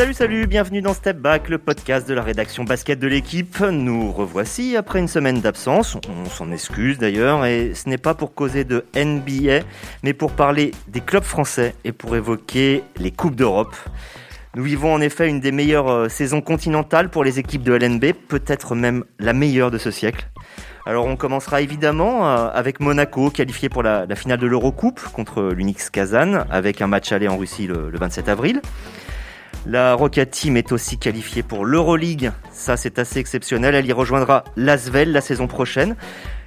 Salut, salut, bienvenue dans Step Back, le podcast de la rédaction basket de l'équipe. Nous revoici après une semaine d'absence, on s'en excuse d'ailleurs, et ce n'est pas pour causer de NBA, mais pour parler des clubs français et pour évoquer les Coupes d'Europe. Nous vivons en effet une des meilleures euh, saisons continentales pour les équipes de LNB, peut-être même la meilleure de ce siècle. Alors on commencera évidemment euh, avec Monaco, qualifié pour la, finale de l'Eurocoupe contre l'Unix Kazan, avec un match aller en Russie le, 27 avril. La Rocket Team est aussi qualifiée pour l'Euroleague, ça c'est assez exceptionnel, elle y rejoindra l'Asvel la saison prochaine.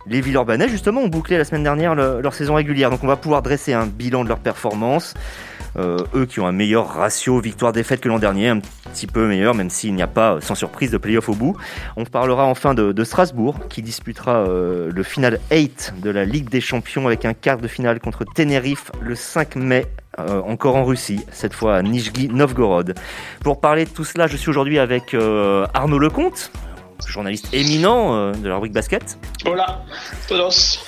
Les Villeurbanais justement ont bouclé la semaine dernière leur saison régulière, donc on va pouvoir dresser un bilan de leur performance. Euh, eux qui ont un meilleur ratio victoire-défaite que l'an dernier, un petit peu meilleur, même s'il n'y a pas, sans surprise, de playoff au bout. On parlera enfin de, Strasbourg, qui disputera euh, le final 8 de la Ligue des Champions avec un quart de finale contre Tenerife le 5 mai euh, encore en Russie, cette fois à Nijgi Novgorod. Pour parler de tout cela, je suis aujourd'hui avec Arnaud Lecomte, journaliste éminent de la rubrique basket. Hola, todos.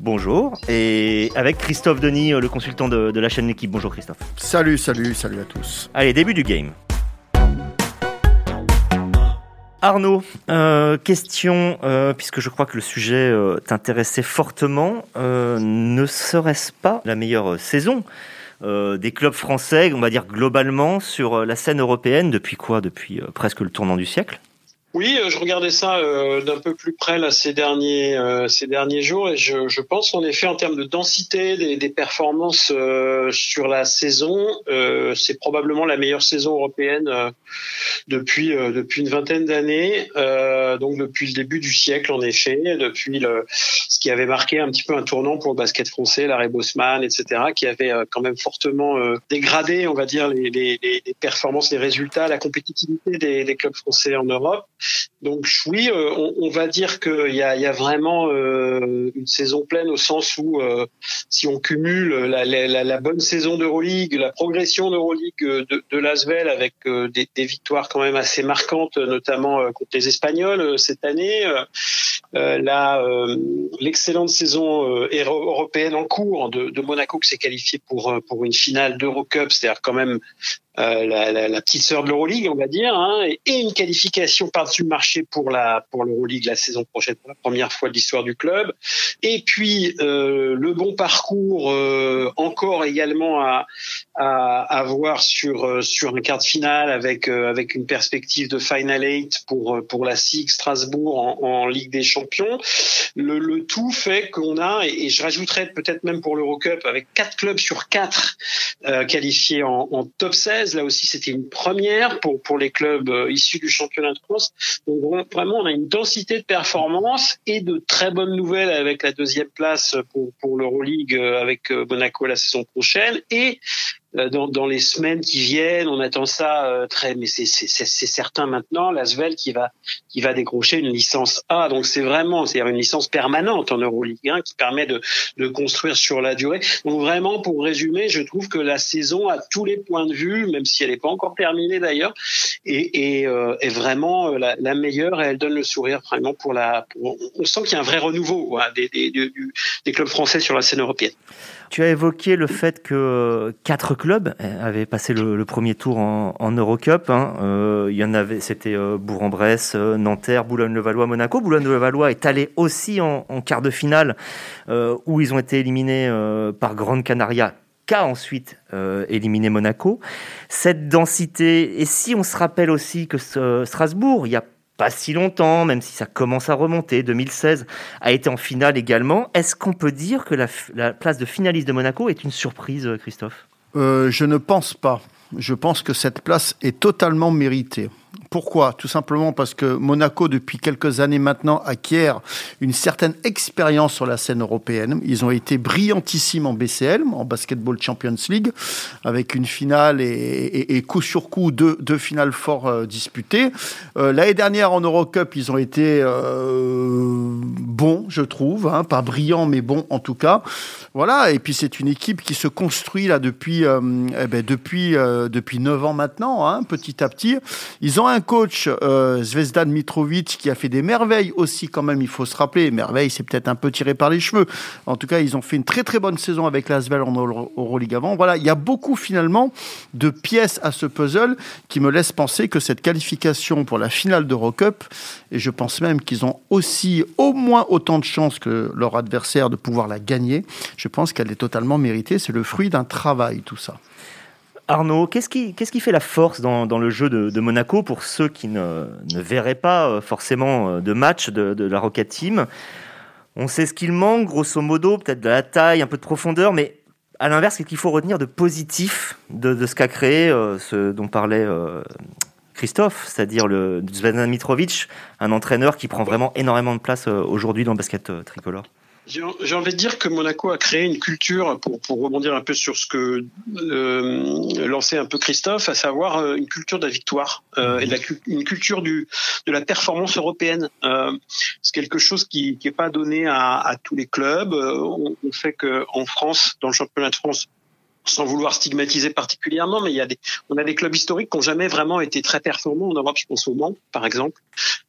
Bonjour. Et avec Christophe Denis, le consultant de, la chaîne L'équipe. Bonjour Christophe. Salut, salut, salut à tous. Allez, début du game. Arnaud, euh, question, euh, puisque je crois que le sujet euh, t'intéressait fortement, ne serait-ce pas la meilleure saison des clubs français, on va dire globalement, sur la scène européenne depuis quoi? Depuis presque le tournant du siècle? Oui, euh, je regardais ça euh, d'un peu plus près là ces derniers euh, ces derniers jours et je, je pense en effet en termes de densité des, des performances sur la saison, c'est probablement la meilleure saison européenne depuis depuis une vingtaine d'années, donc depuis le début du siècle en effet, depuis le ce qui avait marqué un petit peu un tournant pour le basket français, l'arrêt Bosman, etc., qui avait quand même fortement dégradé, on va dire les, les, les performances, les résultats, la compétitivité des, des clubs français en Europe. Donc oui, euh, on, va dire qu'il y a, vraiment euh, une saison pleine au sens où euh, si on cumule la, bonne saison d'Euroleague, la progression d'Euroleague de, de l'Asvel avec des, victoires quand même assez marquantes, notamment contre les Espagnols cette année, l'excellente saison européenne en cours de, de Monaco qui s'est qualifié pour pour une finale d'Eurocup, c'est-à-dire quand même euh, la, la, la, petite sœur de l'Euroleague, on va dire, hein, et, une qualification par-dessus le marché pour la pour l'Euroleague la saison prochaine, pour la première fois de l'histoire du club. Et puis euh, le bon parcours euh, encore également à, à, à voir sur euh, sur un quart de finale avec avec une perspective de final eight pour pour la SIG Strasbourg en, en Ligue des Champions. Le, le tout fait qu'on a, et, je rajouterais peut-être même pour l'Eurocup, avec quatre clubs sur quatre qualifiés en, en top 16 Là aussi, c'était une première pour, pour les clubs euh, issus du championnat de France. Donc vraiment, on a une densité de performance et de très bonnes nouvelles avec la deuxième place pour, pour l'Euroleague euh, avec euh, Monaco la saison prochaine et dans, dans, les semaines qui viennent. On attend ça euh, très, mais c'est certain maintenant. L'Asvel qui va qui va décrocher une licence A. Donc c'est vraiment, c'est une licence permanente en Euroligue 1 qui permet de, de construire sur la durée. Donc vraiment, pour résumer, je trouve que la saison, à tous les points de vue, même si elle n'est pas encore terminée d'ailleurs, est, est, euh, vraiment la, la, meilleure et elle donne le sourire vraiment pour la. On sent qu'il y a un vrai renouveau des, des, clubs français sur la scène européenne. Tu as évoqué le fait que quatre clubs avaient passé le, premier tour en, Eurocup. Hein. Euh, il y en avait, c'était euh, Bourg-en-Bresse, euh, Nanterre, Boulogne-le-Valois, Monaco. Boulogne-le-Valois est allé aussi en, en quart de finale où ils ont été éliminés par Grande Canaria qu'a ensuite éliminé Monaco. Cette densité, et si on se rappelle aussi que Strasbourg, il y a pas si longtemps, même si ça commence à remonter, 2016 a été en finale également. Est-ce qu'on peut dire que la, place de finaliste de Monaco est une surprise, Christophe? Euh, Je ne pense pas. Je pense que cette place est totalement méritée. Pourquoi? Tout simplement parce que Monaco, depuis quelques années maintenant, acquiert une certaine expérience sur la scène européenne. Ils ont été brillantissimes en BCL, en Basketball Champions League, avec une finale et, coup sur coup deux, deux finales fort euh, disputées. Euh, l'année dernière en Eurocup, ils ont été euh, bons, je trouve, hein, pas brillants mais bons en tout cas. Voilà. Et puis c'est une équipe qui se construit là depuis eh ben, depuis depuis 9 ans maintenant, hein, petit à petit. Ils ont un coach, Zvezdan Mitrovic, qui a fait des merveilles aussi quand même, il faut se rappeler. Merveille, c'est peut-être un peu tiré par les cheveux. En tout cas, ils ont fait une très très bonne saison avec l'Asvel en Euroleague avant. Voilà, il y a beaucoup finalement de pièces à ce puzzle qui me laissent penser que cette qualification pour la finale d'Eurocup, et je pense même qu'ils ont aussi au moins autant de chances que leur adversaire de pouvoir la gagner, je pense qu'elle est totalement méritée. C'est le fruit d'un travail, tout ça. Arnaud, qu'est-ce qui, fait la force dans, le jeu de, Monaco pour ceux qui ne, verraient pas euh, forcément euh, de match de, la Rocket Team? On sait ce qu'il manque, grosso modo, peut-être de la taille, un peu de profondeur, mais à l'inverse, qu'est-ce qu'il faut retenir de positif de, ce qu'a créé, euh, ce dont parlait Christophe, c'est-à-dire le Mitrovic, un entraîneur qui prend vraiment énormément de place aujourd'hui dans le basket tricolore? J'ai envie de dire que Monaco a créé une culture, pour, pour rebondir un peu sur ce que euh, lançait un peu Christophe, à savoir euh, une culture de la victoire euh, et de la, une culture du, de la performance européenne. Euh, c'est quelque chose qui n'est pas donné à, à, tous les clubs. Euh, on, on sait qu'en France, dans le championnat de France, sans vouloir stigmatiser particulièrement, mais il y a des, on a des clubs historiques qui n'ont jamais vraiment été très performants en Europe. Je pense au Mans, par exemple,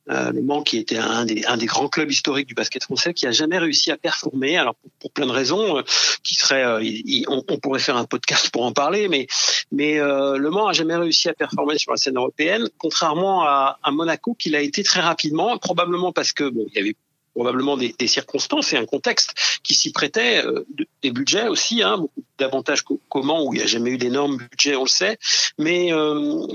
euh, le Mans qui était un des, un des grands clubs historiques du basket français, qui a jamais réussi à performer. Alors pour, plein de raisons, euh, qui serait, euh, on, on, pourrait faire un podcast pour en parler, mais mais euh, le Mans a jamais réussi à performer sur la scène européenne, contrairement à, à Monaco, qui l'a été très rapidement, probablement parce que bon, il y avait probablement des, des, circonstances et un contexte qui s'y prêtait, euh, des budgets aussi, hein, davantage Mans où il n'y a jamais eu d'énormes budgets, on le sait, mais euh,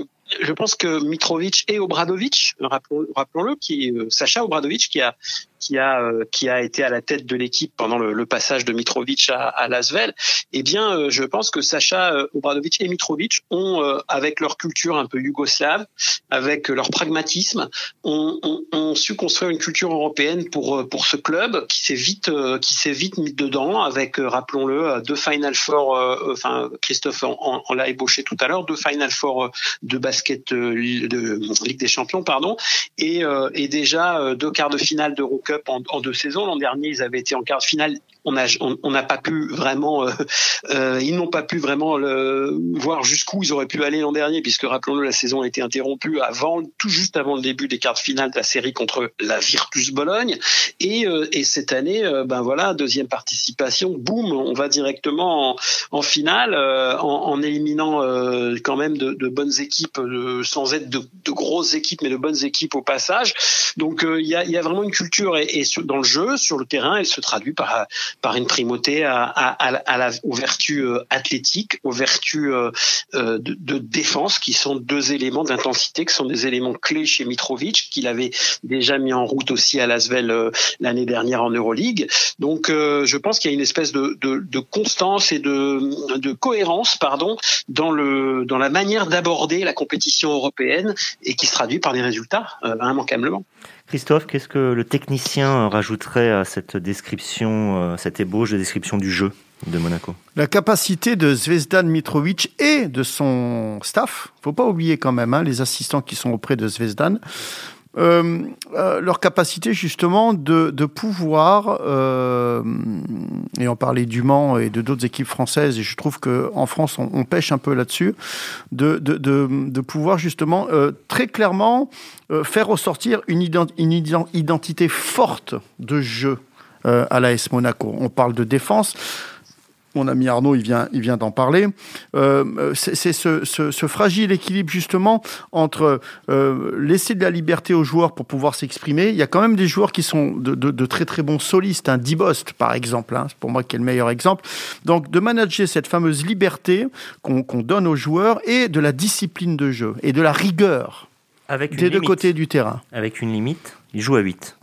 je pense que Mitrovic et Obradovic, rappelons-le, qui euh, Sacha Obradovic, qui a qui a euh, qui a été à la tête de l'équipe pendant le, le, passage de Mitrovic à, à Lasvel, eh bien, euh, je pense que Sacha euh, Obradovic et Mitrovic ont, avec leur culture un peu yougoslave, avec leur pragmatisme, ont, ont, ont su construire une culture européenne pour pour ce club qui s'est vite qui s'est vite mis dedans, avec rappelons-le deux Final Four, enfin Christophe en, en l'a ébauché tout à l'heure, deux Final Four de basket de Ligue des Champions, pardon, et, et déjà deux quarts de finale en deux saisons. L'an dernier, ils avaient été en quart de finale on n'a on, n'a pas pu vraiment, euh, euh, ils n'ont pas pu vraiment le, voir jusqu'où ils auraient pu aller l'an dernier, puisque rappelons-le, la saison a été interrompue avant, tout juste avant le début des quarts de finale de la série contre la Virtus Bologne, et, euh, et cette année, euh, ben voilà, deuxième participation, boum, on va directement en, en finale, euh, en, en, éliminant quand même de, de bonnes équipes, sans être de, de, grosses équipes, mais de bonnes équipes au passage. Donc il y a, y, a, vraiment une culture et, et dans le jeu, sur le terrain, elle se traduit par par une primauté aux vertus euh, athlétiques, aux vertus euh, euh, de, défense, qui sont deux éléments d'intensité, qui sont des éléments clés chez Mitrovic, qu'il avait déjà mis en route aussi à Lasvel l'année dernière en Euroleague. Donc, je pense qu'il y a une espèce de, constance et de, cohérence, pardon, dans la manière d'aborder la compétition européenne et qui se traduit par des résultats immanquablement. Christophe, qu'est-ce que le technicien rajouterait à cette description, euh, cette ébauche de description du jeu de Monaco. La capacité de Zvezdan Mitrovic et de son staff, faut pas oublier quand même hein, les assistants qui sont auprès de Zvezdan, euh, euh, leur capacité justement de, de pouvoir, euh, et on parlait du Mans et de d'autres équipes françaises, et je trouve qu'en France on, pêche un peu là-dessus, de, de, de, pouvoir justement très clairement faire ressortir une, ident une identité forte de jeu à l'AS Monaco. On parle de défense mon ami Arnaud, il vient, il vient d'en parler. Euh, c'est ce, ce, ce, fragile équilibre justement entre euh, laisser de la liberté aux joueurs pour pouvoir s'exprimer. Il y a quand même des joueurs qui sont de, de, de très très bons solistes, un hein, Dibost par exemple, hein, c'est pour moi qui est le meilleur exemple. Donc de manager cette fameuse liberté qu'on qu donne aux joueurs et de la discipline de jeu et de la rigueur Avec des deux côtés du terrain. Avec une limite, il joue à 8.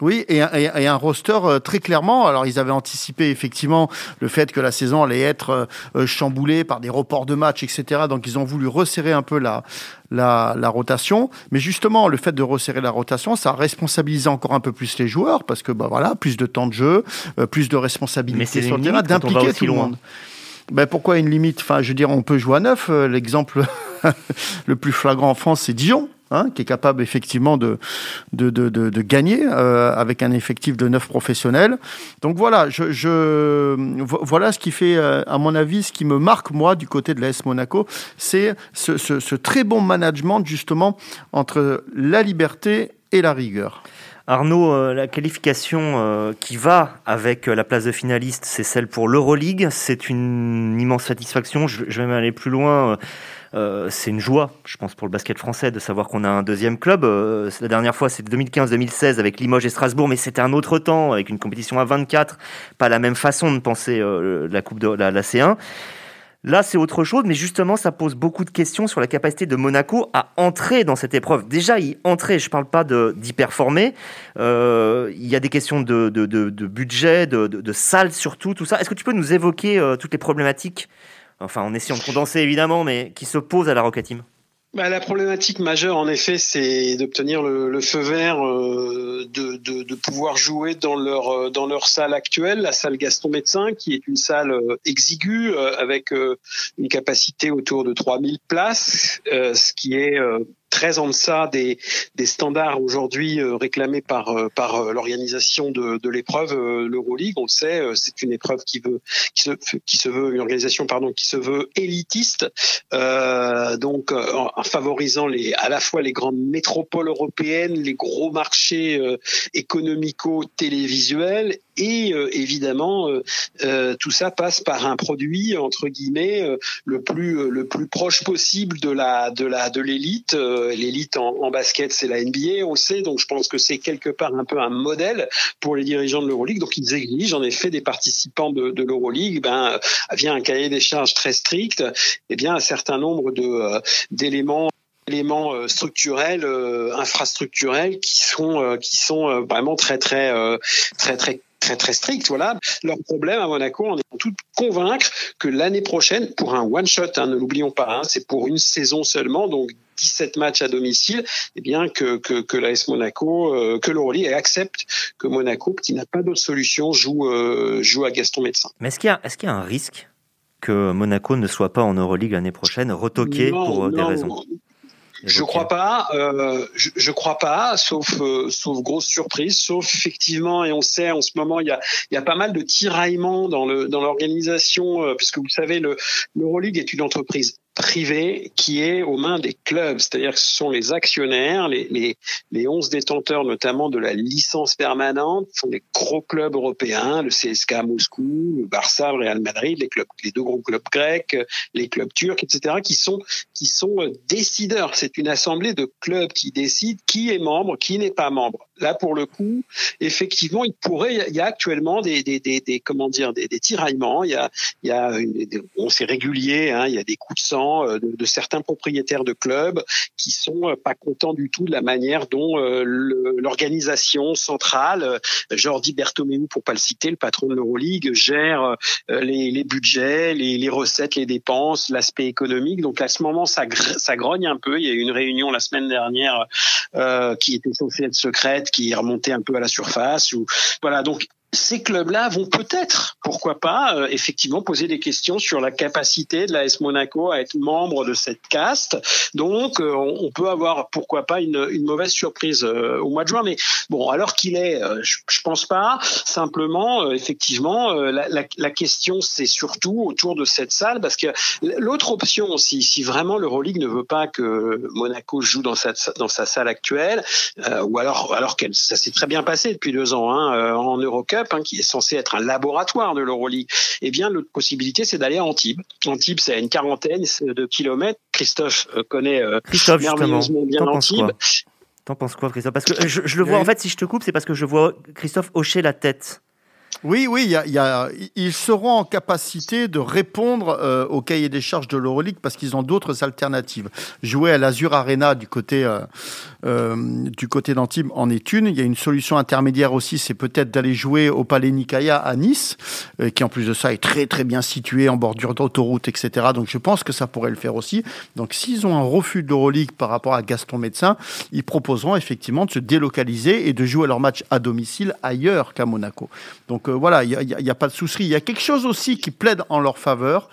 Oui, et, et, et, un roster euh, très clairement. Alors, ils avaient anticipé effectivement le fait que la saison allait être euh, euh, chamboulée par des reports de matchs, etc. Donc, ils ont voulu resserrer un peu la, la, la, rotation. Mais justement, le fait de resserrer la rotation, ça a responsabilisé encore un peu plus les joueurs parce que, bah voilà, plus de temps de jeu, plus de responsabilité sur le terrain, d'impliquer tout le monde. Ben pourquoi une limite? Enfin, je veux dire, on peut jouer à neuf. L'exemple le plus flagrant en France, c'est Dijon Hein, qui est capable effectivement de, de, de, de, gagner euh, avec un effectif de neuf professionnels. Donc voilà, je, voilà ce qui fait, euh, à mon avis, ce qui me marque, moi, du côté de l'AS Monaco, c'est ce, très bon management, justement, entre la liberté et la rigueur. Arnaud, euh, la qualification qui va avec la place de finaliste, c'est celle pour l'Euroleague. C'est une immense satisfaction. Je vais même aller plus loin. Euh, c'est une joie, je pense, pour le basket français de savoir qu'on a un deuxième club. Euh, la dernière fois, c'était 2015-2016 avec Limoges et Strasbourg, mais c'était un autre temps, avec une compétition à 24. Pas la même façon de penser euh, la Coupe de la, C1. Là, c'est autre chose, mais justement, ça pose beaucoup de questions sur la capacité de Monaco à entrer dans cette épreuve. Déjà, y entrer, je ne parle pas d'y performer. il y a des questions de, budget, de, de, salle surtout, tout ça. Est-ce que tu peux nous évoquer toutes les problématiques enfin en essayant de condenser évidemment, mais qui s'oppose à la Rocket Team. Bah, la problématique majeure, en effet, c'est d'obtenir le, feu vert, euh, de, pouvoir jouer dans leur euh, dans leur salle actuelle, la salle Gaston Médecin, qui est une salle euh, exiguë avec une capacité autour de 3000 places, ce qui est très en deçà des, standards aujourd'hui euh, réclamés par, euh, euh, l'organisation de, l'épreuve, l'Euroleague. On le sait, c'est une épreuve qui se, veut une organisation pardon qui se veut élitiste, donc en, favorisant à la fois les grandes métropoles européennes, les gros marchés économico-télévisuels et évidemment tout ça passe par un produit entre guillemets le plus proche possible de l'élite l'élite en, basket, c'est la NBA, on le sait. Donc je pense que c'est quelque part un peu un modèle pour les dirigeants de l'Euroleague. Donc ils exigent en effet des participants de, de l'Euroleague, ben via un cahier des charges très strict, et eh bien un certain nombre de euh, d'éléments éléments euh, structurels, infrastructurels qui sont qui sont vraiment très très très très très très strict. Voilà. Leur problème à Monaco, on est tout convaincre que l'année prochaine, pour un one shot, hein, ne l'oublions pas, hein, c'est pour une saison seulement, donc 17 matchs à domicile, eh bien que que, que l'AS Monaco, euh, que l'Euroleague accepte que Monaco, qui n'a pas d'autre solution, joue euh, joue à Gaston Médecin. Mais est-ce qu'il y a est-ce qu'il y a un risque que Monaco ne soit pas en Euroleague l'année prochaine, retoqué pour euh, des raisons je crois pas, euh, je, je, crois pas, sauf euh, sauf grosse surprise, sauf effectivement et on sait en ce moment il y a il y a pas mal de tiraillements dans le dans l'organisation euh, puisque vous savez le l'Euroleague est une entreprise privé qui est aux mains des clubs, c'est-à-dire que ce sont les actionnaires, les, les, les 11 détenteurs notamment de la licence permanente, sont les gros clubs européens, le CSKA Moscou, le Barça, le Real Madrid, les clubs, les deux gros clubs grecs, les clubs turcs, etc., qui sont qui sont euh, décideurs. C'est une assemblée de clubs qui décide qui est membre, qui n'est pas membre. Là, pour le coup, effectivement, il pourrait, il y a actuellement des, des, des, des comment dire, des, des, tiraillements. Il y a, il y a, une, on sait régulier, hein, il y a des coups de sang euh, de, certains propriétaires de clubs qui sont euh, pas contents du tout de la manière dont euh, l'organisation centrale, Jordi Bertomeu pour pas le citer, le patron de l'Euroleague, gère les, budgets, les, recettes, les dépenses, l'aspect économique. Donc à ce moment, ça, ça grogne un peu. Il y a eu une réunion la semaine dernière qui était censée être secrète, qui remontée un peu à la surface. Ou voilà. Donc ces clubs-là vont peut-être, pourquoi pas, euh, effectivement poser des questions sur la capacité de l'AS Monaco à être membre de cette caste. Donc, euh, on, peut avoir, pourquoi pas, une, une mauvaise surprise euh, au mois de juin. Mais bon, alors qu'il est, je, je, pense pas. Simplement, effectivement, la, la, la, question, c'est surtout autour de cette salle, parce que l'autre option, si, si vraiment l'Euroleague ne veut pas que Monaco joue dans sa, dans sa salle actuelle, ou alors, alors qu'elle, ça s'est très bien passé depuis deux ans hein, en Eurocup, Hein, qui est censé être un laboratoire de l'Euroleague, eh bien, l'autre possibilité, c'est d'aller à Antibes. Antibes, c'est à une quarantaine de kilomètres. Christophe euh, connaît euh, Christophe, merveilleusement bien Antibes. T'en penses quoi, Christophe? Parce que je, je, le vois, en fait, si je te coupe, c'est parce que je vois Christophe hocher la tête. Oui, oui, ils seront en capacité de répondre euh, au cahier des charges de l'Euroleague parce qu'ils ont d'autres alternatives. Jouer à l'Azur Arena du côté euh, euh, du côté d'Antibes en est une. Il y a une solution intermédiaire aussi, c'est peut-être d'aller jouer au Palais Nicaïa à Nice, qui en plus de ça est très très bien situé en bordure d'autoroute, etc. Donc je pense que ça pourrait le faire aussi. Donc s'ils ont un refus de l'Euroleague par rapport à Gaston Médecin, ils proposeront effectivement de se délocaliser et de jouer leur match à domicile ailleurs qu'à Monaco. Donc Donc voilà, il n'y a, pas de souci. Il y a quelque chose aussi qui plaide en leur faveur.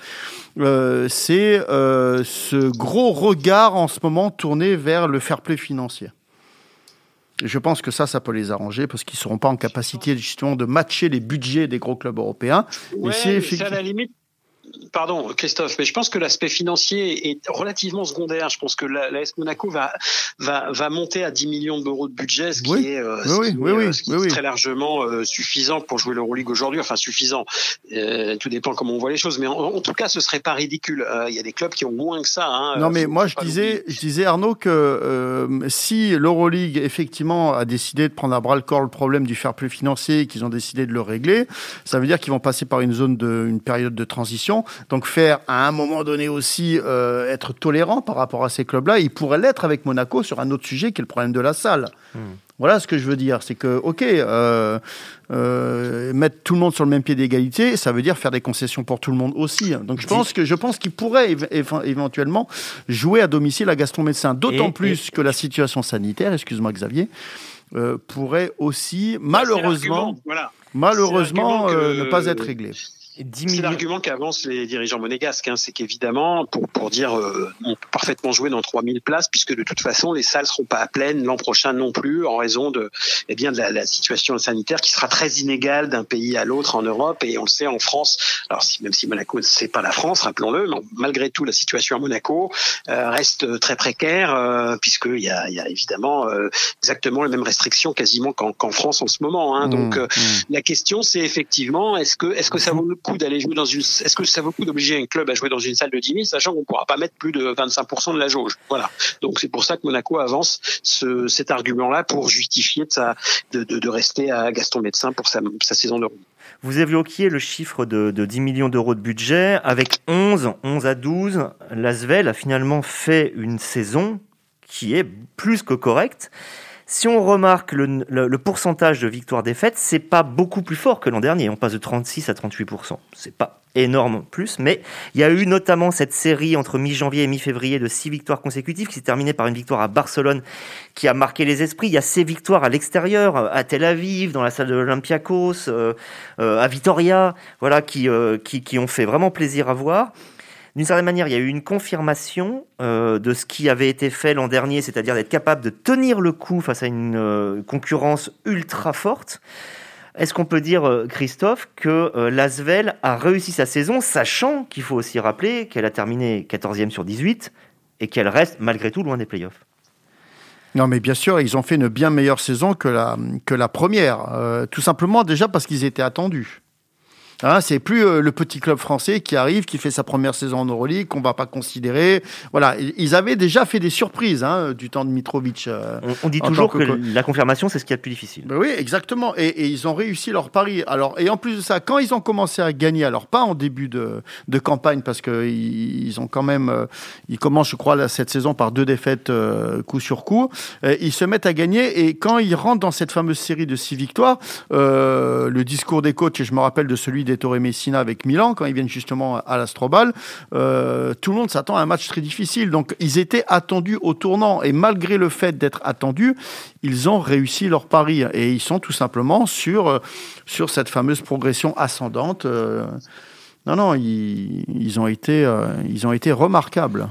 c'est ce gros regard en ce moment tourné vers le fair play financier. Je pense que ça, ça peut les arranger parce qu'ils ne seront pas en capacité justement de matcher les budgets des gros clubs européens. Ouais, c'est à la limite pardon, Christophe, mais je pense que l'aspect financier est relativement secondaire. Je pense que l'AS Monaco va, va, va monter à 10 millions d'euros de budget, ce qui est, euh, très largement euh, suffisant pour jouer l'Euroleague aujourd'hui. Enfin, suffisant. Euh, tout dépend comment on voit les choses. Mais en, tout cas, ce serait pas ridicule. Il y a des clubs qui ont moins que ça. Hein, non, mais moi, je disais, je disais, Arnaud, que si l'Euroleague, effectivement, a décidé de prendre à bras le corps le problème du fair play financier et qu'ils ont décidé de le régler, ça veut dire qu'ils vont passer par une zone de, une période de transition donc faire à un moment donné aussi euh, être tolérant par rapport à ces clubs-là, il pourrait l'être avec Monaco sur un autre sujet qui est le problème de la salle. Hmm. Voilà ce que je veux dire, c'est que ok, euh, euh, mettre tout le monde sur le même pied d'égalité, ça veut dire faire des concessions pour tout le monde aussi. Donc je pense que je pense qu'il pourrait éventuellement jouer à domicile à Gaston Médecin, d'autant plus que la situation sanitaire, excuse-moi Xavier, pourrait aussi malheureusement, malheureusement ne pas être réglée. C'est l'argument qu'avancent les dirigeants monégasques, hein, c'est qu'évidemment, pour, pour dire euh, on peut parfaitement jouer dans 3000 places, puisque de toute façon, les salles seront pas à pleine l'an prochain non plus, en raison de, eh bien, de la, la, situation sanitaire qui sera très inégale d'un pays à l'autre en Europe, et on le sait en France. Alors, si, même si Monaco, c'est pas la France, rappelons-le, mais malgré tout, la situation à Monaco euh, reste très précaire, euh, puisqu'il y a, y a évidemment euh, exactement les mêmes restrictions quasiment qu'en France en ce moment. Hein. Donc, mmh, mmh. la question, c'est effectivement, est-ce que, est-ce que ça vaut le coup d'aller jouer dans une. Est-ce que ça vaut le coup d'obliger un club à jouer dans une salle de 10 000, sachant qu'on ne pourra pas mettre plus de 25% de la jauge? Voilà. Donc c'est pour ça que Monaco avance ce, cet argument-là pour justifier de, rester à Gaston Médecin pour sa, sa saison de vous évoquiez le chiffre de, de 10 millions d'euros de budget. Avec 11, 11 à 12, Lasvel a finalement fait une saison qui est plus que correcte. Si on remarque le, pourcentage de victoires-défaites, c'est pas beaucoup plus fort que l'an dernier. On passe de 36 à 38%. C'est pas énorme plus, mais il y a eu notamment cette série entre mi-janvier et mi-février de six victoires consécutives qui s'est terminée par une victoire à Barcelone qui a marqué les esprits. Il y a ces victoires à l'extérieur, à Tel Aviv, dans la salle de l'Olympiakos, euh, euh, à Vitoria, voilà, euh, qui, qui ont fait vraiment plaisir à voir d'une certaine manière, il y a eu une confirmation euh, de ce qui avait été fait l'an dernier, c'est-à-dire d'être capable de tenir le coup face à une euh, concurrence ultra forte. Est-ce qu'on peut dire, euh, Christophe, que l'Asvel a réussi sa saison, sachant qu'il faut aussi rappeler qu'elle a terminé 14e sur 18 et qu'elle reste malgré tout loin des playoffs? Non, mais bien sûr, ils ont fait une bien meilleure saison que la, que la première. tout simplement déjà parce qu'ils étaient attendus. Hein, c'est plus euh, le petit club français qui arrive, qui fait sa première saison en Euroleague, qu'on va pas considérer. Voilà, ils avaient déjà fait des surprises hein, du temps de Mitrovic. Euh, on, dit toujours que, la confirmation, c'est ce qui est le plus difficile. Ben oui, exactement. Et, ils ont réussi leur pari. Alors, et en plus de ça, quand ils ont commencé à gagner, alors pas en début de, de campagne, parce qu'ils ils ont quand même, euh, ils commencent, je crois, cette saison par deux défaites coup sur coup. ils se mettent à gagner et quand ils rentrent dans cette fameuse série de six victoires, le discours des coachs, et je me rappelle de celui Torre Messina avec Milan, quand ils viennent justement à l'Astrobal, euh, tout le monde s'attend à un match très difficile. Donc ils étaient attendus au tournant. Et malgré le fait d'être attendus, ils ont réussi leur pari. Et ils sont tout simplement sur, euh, sur cette fameuse progression ascendante. Euh, non, non, ils, ils, ont été, ils ont été remarquables.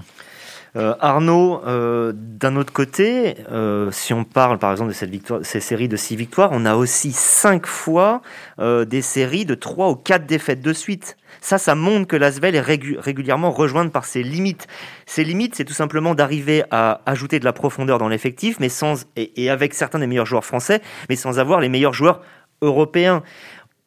Euh, Arnaud, euh, d'un autre côté, euh, si on parle par exemple de cette victoire, ces séries de six victoires, on a aussi cinq fois des séries de trois ou quatre défaites de suite. Ça, ça montre que l'Asvel est régulièrement rejointe par ses limites. Ses limites, c'est tout simplement d'arriver à ajouter de la profondeur dans l'effectif, mais sans et, et avec certains des meilleurs joueurs français, mais sans avoir les meilleurs joueurs européens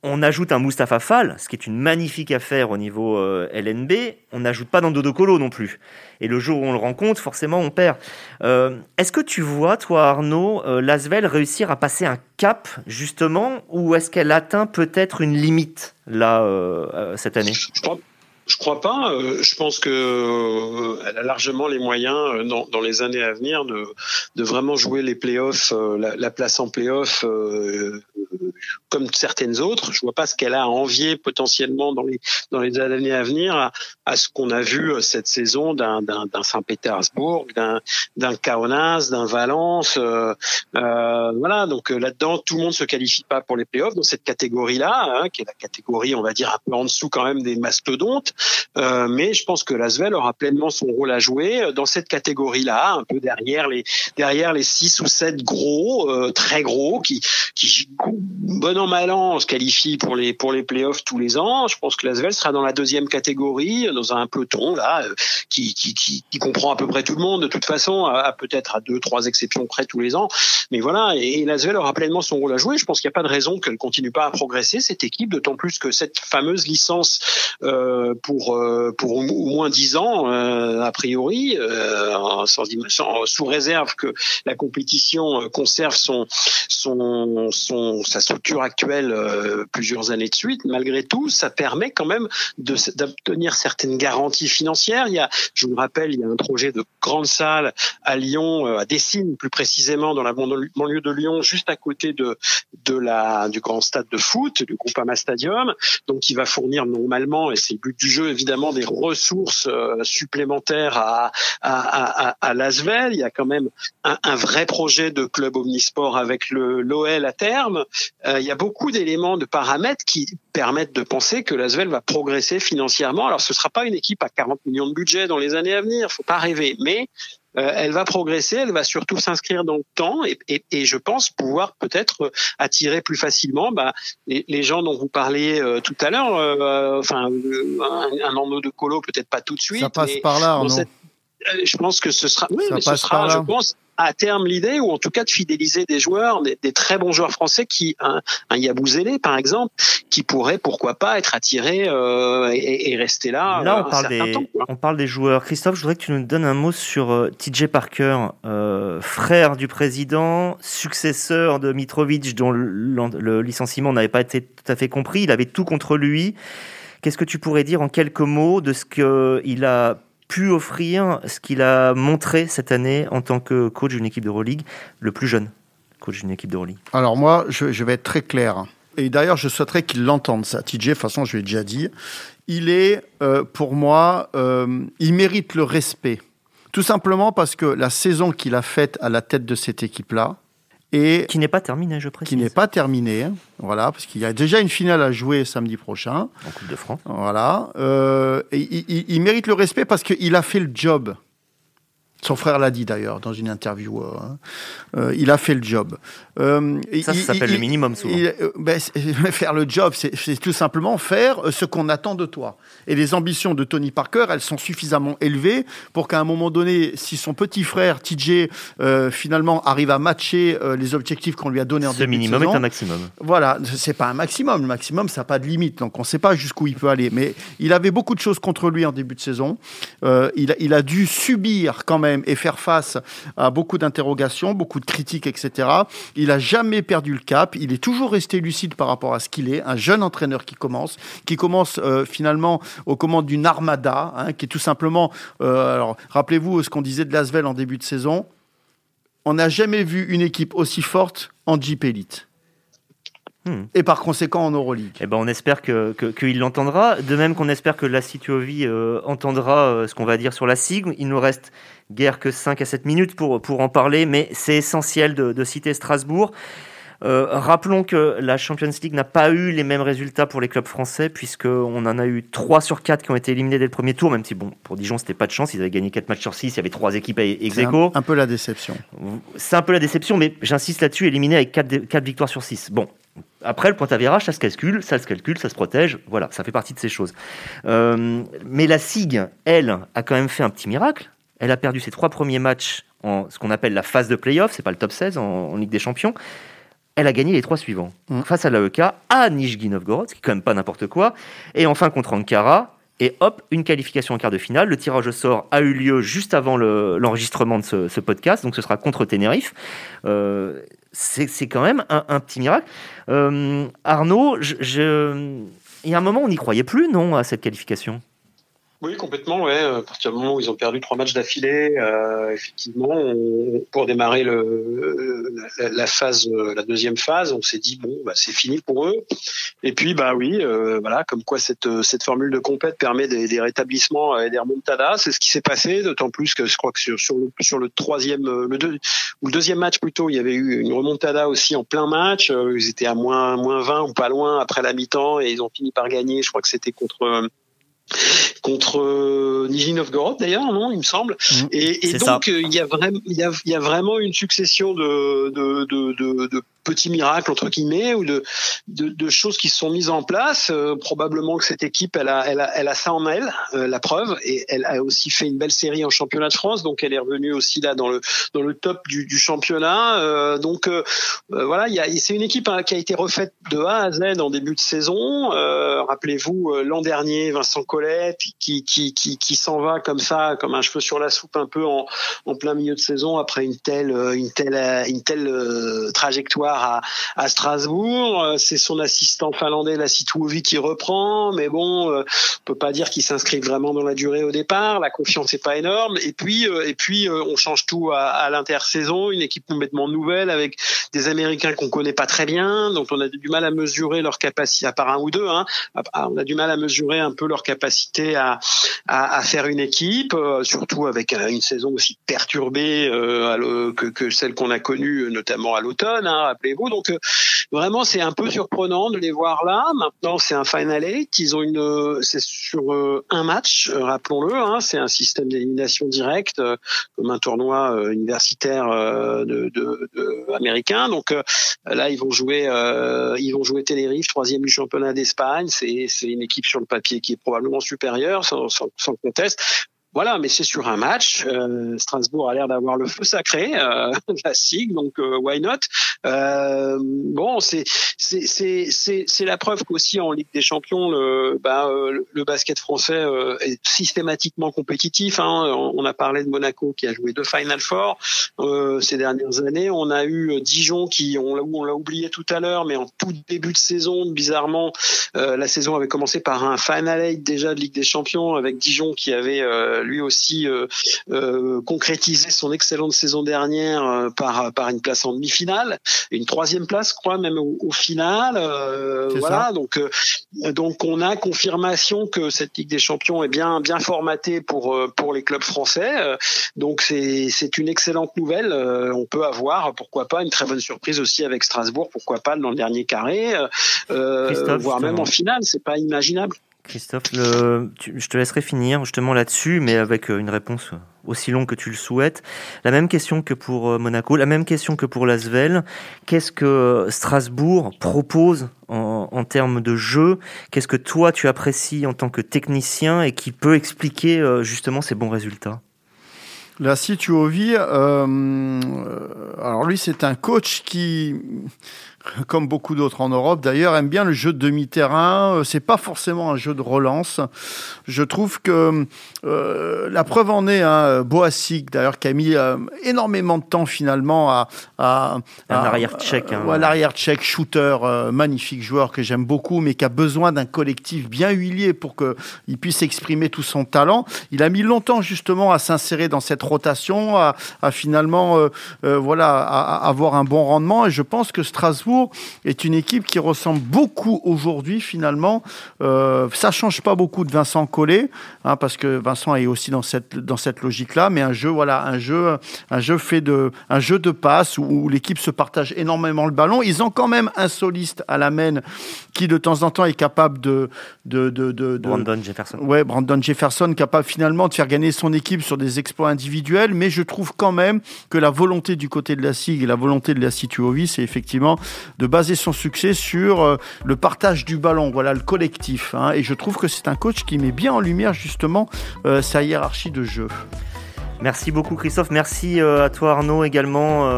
on ajoute un Mustapha Fall, ce qui est une magnifique affaire au niveau euh, LNB. On n'ajoute pas dans Dodo Colo non plus. Et le jour où on le rencontre, forcément, on perd. Euh, est-ce que tu vois, toi, Arnaud, euh, Lasvel réussir à passer un cap, justement, ou est-ce qu'elle atteint peut-être une limite, là, cette année? Je crois pas. Euh, je pense que euh, elle a largement les moyens euh, dans, les années à venir de, vraiment jouer les playoffs, la, la place en playoffs comme certaines autres. Je vois pas ce qu'elle a à envier potentiellement dans les dans les années à venir à, ce qu'on a vu cette saison d'un d'un Saint-Pétersbourg, d'un d'un Kaunas, d'un Valence. Euh, voilà. Donc là-dedans, tout le monde se qualifie pas pour les playoffs dans cette catégorie-là, hein, qui est la catégorie, on va dire un peu en dessous quand même des mastodontes. Euh, mais je pense que Lasvel aura pleinement son rôle à jouer euh, dans cette catégorie-là, un peu derrière les derrière les six ou sept gros, euh, très gros, qui qui bon an mal an se qualifient pour les pour les playoffs tous les ans. Je pense que Lasvel sera dans la deuxième catégorie, dans un peloton là qui, qui, qui, qui comprend à peu près tout le monde de toute façon, à, peut-être à deux trois exceptions près tous les ans. Mais voilà, et, Lasvel aura pleinement son rôle à jouer. Je pense qu'il n'y a pas de raison qu'elle continue pas à progresser cette équipe, d'autant plus que cette fameuse licence euh, pour euh, pour au moins dix ans euh, a priori, sans, sous réserve que la compétition conserve son son son sa structure actuelle plusieurs années de suite. Malgré tout, ça permet quand même d'obtenir certaines garanties financières. Il y a, je vous rappelle, il y a un projet de grande salle à Lyon, à Dessines plus précisément dans la banlieue de Lyon, juste à côté de de la du grand stade de foot, du Groupama Stadium, donc qui va fournir normalement, et c'est le but du jeu évidemment, des ressources euh, supplémentaires à, à, à, à Lasvel. Il y a quand même un, un, vrai projet de club omnisport avec le l'OL à terme. Euh, il y a beaucoup d'éléments, de paramètres qui permettent de penser que Lasvel va progresser financièrement. Alors ce sera pas une équipe à 40 millions de budget dans les années à venir, faut pas rêver, mais euh, elle va progresser, elle va surtout s'inscrire dans le temps et, et, et je pense pouvoir peut-être attirer plus facilement bah, les, les, gens dont vous parliez euh, tout à l'heure. Euh, enfin, un, un de colo peut-être pas tout de suite. Ça passe par là, non Je pense que ce sera. Oui, mais ce sera, je pense, à terme l'idée, ou en tout cas de fidéliser des joueurs, des, des très bons joueurs français, qui un, un Yabouzélé par exemple, qui pourrait pourquoi pas être attiré euh, et, et, rester là. Là, on parle des temps, on parle des joueurs. Christophe, je voudrais que tu nous donnes un mot sur euh, TJ Parker, euh, frère du président, successeur de Mitrovic, dont le, le licenciement n'avait pas été tout à fait compris. Il avait tout contre lui. Qu'est-ce que tu pourrais dire en quelques mots de ce qu'il a offrir ce qu'il a montré cette année en tant que coach d'une équipe d'Euroleague, le plus jeune coach d'une équipe d'Euroleague Alors moi, je, je, vais être très clair. Et d'ailleurs, je souhaiterais qu'il l'entende, ça. TJ, de toute façon, je l'ai déjà dit. Il est, euh, pour moi, euh, il mérite le respect. Tout simplement parce que la saison qu'il a faite à la tête de cette équipe-là, et qui n'est pas terminé, je précise. Qui n'est pas terminé, voilà, parce qu'il y a déjà une finale à jouer samedi prochain. En Coupe de France. Voilà. Euh, et il, il, mérite le respect parce qu'il a fait le job. Son frère l'a dit d'ailleurs dans une interview. Euh, euh, il a fait le job. Euh, ça, ça s'appelle le minimum souvent. Il, ben, faire le job, c'est tout simplement faire ce qu'on attend de toi. Et les ambitions de Tony Parker, elles sont suffisamment élevées pour qu'à un moment donné, si son petit frère TJ euh, finalement arrive à matcher les objectifs qu'on lui a donnés en ce minimum de saison, est un maximum. Voilà, c'est pas un maximum. Le maximum, ça n'a pas de limite. Donc on ne sait pas jusqu'où il peut aller. Mais il avait beaucoup de choses contre lui en début de saison. il, il a dû subir quand même et faire face à beaucoup d'interrogations, beaucoup de critiques, etc. Il a jamais perdu le cap. Il est toujours resté lucide par rapport à ce qu'il est. Un jeune entraîneur qui commence, qui commence euh, finalement aux commandes d'une armada, hein, qui est tout simplement. Euh, alors, rappelez-vous ce qu'on disait de Lasvel en début de saison. On n'a jamais vu une équipe aussi forte en Jeep Elite. Hmm. Et par conséquent en Euroleague. Eh ben, on espère que qu'il l'entendra. De même qu'on espère que la Cituovi euh, entendra euh, ce qu'on va dire sur la SIG. Il nous reste guère que 5 à 7 minutes pour, pour en parler, mais c'est essentiel de, de, citer Strasbourg. Euh, rappelons que la Champions League n'a pas eu les mêmes résultats pour les clubs français, puisqu'on en a eu 3 sur 4 qui ont été éliminés dès le premier tour, même si, bon, pour Dijon, c'était pas de chance, ils avaient gagné 4 matchs sur 6, il y avait 3 équipes ex aequo. Un, un, peu la déception. C'est un peu la déception, mais j'insiste là-dessus, éliminé avec 4, 4 victoires sur 6. Bon, après, le point à virage, ça se calcule, ça se calcule, ça se protège. Voilà, ça fait partie de ces choses. Euh, mais la SIG, elle, a quand même fait un petit miracle. Elle a perdu ses trois premiers matchs en ce qu'on appelle la phase de playoff, c'est pas le top 16 en, en, Ligue des Champions. Elle a gagné les trois suivants. Mmh. Face à l'AEK, à Nijni Novgorod, ce qui est quand même pas n'importe quoi. Et enfin contre Ankara. Et hop, une qualification en quart de finale. Le tirage au sort a eu lieu juste avant l'enregistrement le, de ce, ce, podcast, donc ce sera contre Tenerife. Euh, c'est quand même un, petit miracle. Euh, Arnaud, il y a un moment, on n'y croyait plus, non, à cette qualification? Oui, complètement. Ouais. À partir du moment où ils ont perdu trois matchs d'affilée, euh, effectivement, pour démarrer le, la, phase, la deuxième phase, on s'est dit bon, bah, c'est fini pour eux. Et puis, bah oui, euh, voilà, comme quoi cette cette formule de compète permet des, des rétablissements et des remontadas. C'est ce qui s'est passé. D'autant plus que je crois que sur, sur le sur le troisième, le deux, ou le deuxième match plutôt, il y avait eu une remontada aussi en plein match. Euh, ils étaient à moins moins 20 ou pas loin après la mi-temps et ils ont fini par gagner. Je crois que c'était contre contre euh, Nijni Novgorod d'ailleurs, non, il me semble. Mmh. et, et donc euh, il y a vraiment il y a, il y a vraiment une succession de de, de, de, de petits miracles entre guillemets ou de, de, de choses qui se sont mises en place. Euh, probablement que cette équipe, elle a, elle a, elle a ça en elle, euh, la preuve, et elle a aussi fait une belle série en championnat de France, donc elle est revenue aussi là dans le dans le top du, du championnat. Euh, donc voilà, y a, c'est une équipe hein, qui a été refaite de A à Z en début de saison. Rappelez-vous l'an dernier, Vincent Collet qui qui qui, qui s'en va comme ça, comme un cheveu sur la soupe, un peu en, en plein milieu de saison après une telle une telle une telle trajectoire à, Strasbourg. Euh, c'est son assistant finlandais, la Tuovi, qui reprend, mais bon, euh, on peut pas dire qu'il s'inscrit vraiment dans la durée au départ. La confiance n'est pas énorme. Et puis, euh, et puis, on change tout à, à l'intersaison. Une équipe complètement nouvelle avec des Américains qu'on connaît pas très bien, dont on a du mal à mesurer leur capacité, à part un ou deux. Hein, on a du mal à mesurer un peu leur capacité à, à, faire une équipe, surtout avec une saison aussi perturbée que, que, celle qu'on a connue, notamment à l'automne. Hein, vous Donc euh, vraiment, c'est un peu surprenant de les voir là. Maintenant, c'est un final eight. Ils ont une, euh, c'est sur euh, un match, rappelons-le. Hein, c'est un système d'élimination directe, comme un tournoi universitaire de, de, de, américain. Donc là, ils vont jouer, ils vont jouer Tenerife, troisième du championnat d'Espagne. C'est une équipe sur le papier qui est probablement supérieure, sans, conteste. Voilà, mais c'est sur un match. Euh, Strasbourg a l'air d'avoir le feu sacré, euh, la SIG, donc euh, why not? Euh, Bon, c'est c'est la preuve qu'aussi en Ligue des Champions, le bah, euh, le basket français est systématiquement compétitif. Hein. On a parlé de Monaco qui a joué deux Final Four ces dernières années. On a eu Dijon qui on on l'a oublié tout à l'heure, mais en tout début de saison, bizarrement, la saison avait commencé par un Final Eight déjà de Ligue des Champions avec Dijon qui avait lui aussi euh, euh, concrétisé son excellente saison dernière euh, par par une place en demi-finale, une troisième place, je crois même au, final. voilà, donc donc on a confirmation que cette Ligue des Champions est bien bien formatée pour pour les clubs français. Donc c'est c'est une excellente nouvelle. on peut avoir pourquoi pas une très bonne surprise aussi avec Strasbourg, pourquoi pas dans le dernier carré, voire même en finale. C'est pas imaginable. Christophe, je te laisserai finir justement là-dessus, mais avec euh, une réponse aussi longue que tu le souhaites. La même question que pour euh, Monaco, la même question que pour Lasvel. Qu'est-ce que euh, Strasbourg propose en, termes de jeu? Qu'est-ce que toi tu apprécies en tant que technicien et qui peut expliquer justement ces bons résultats? La Situovi, euh, alors lui c'est un coach qui comme beaucoup d'autres en Europe d'ailleurs, aime bien le jeu de demi-terrain. Euh, c'est pas forcément un jeu de relance. Je trouve que euh, la preuve en est, hein, Boasik d'ailleurs, qui a mis euh, énormément de temps finalement à, à, un arrière tchèque, hein, l'arrière tchèque shooter, euh, magnifique joueur que j'aime beaucoup, mais qui a besoin d'un collectif bien huilé pour que il puisse exprimer tout son talent. Il a mis longtemps justement à s'insérer dans cette rotation, à, à finalement, voilà, à, à avoir un bon rendement. Et je pense que Strasbourg est une équipe qui ressemble beaucoup aujourd'hui finalement. Euh, ça change pas beaucoup de Vincent Collet, hein, parce que Vincent est aussi dans cette dans cette logique-là. Mais un jeu, voilà, un jeu, un jeu fait de un jeu de passe où, l'équipe se partage énormément le ballon. Ils ont quand même un soliste à la main qui de temps en temps est capable de de de, de, Brandon Jefferson. Ouais, Brandon Jefferson capable finalement de faire gagner son équipe sur des exploits individuels. Mais je trouve quand même que la volonté du côté de la SIG et la volonté de la Situovi, c'est effectivement de baser son succès sur euh, le partage du ballon, voilà, le collectif. Hein. et je trouve que c'est un coach qui met bien en lumière justement euh, sa hiérarchie de jeu. Merci beaucoup Christophe, merci euh, à toi Arnaud également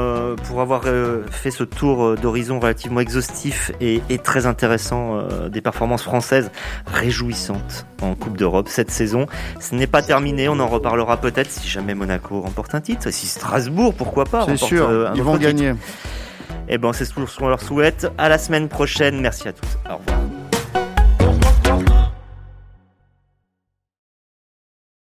pour avoir fait ce tour d'horizon relativement exhaustif et, très intéressant des performances françaises réjouissantes en Coupe d'Europe cette saison. Ce n'est pas terminé, on en reparlera peut-être si jamais Monaco remporte un titre, si Strasbourg pourquoi pas. C'est sûr, ils vont gagner. Et eh ben c'est ce qu'on leur souhaite. À la semaine prochaine. Merci à tous. Au revoir.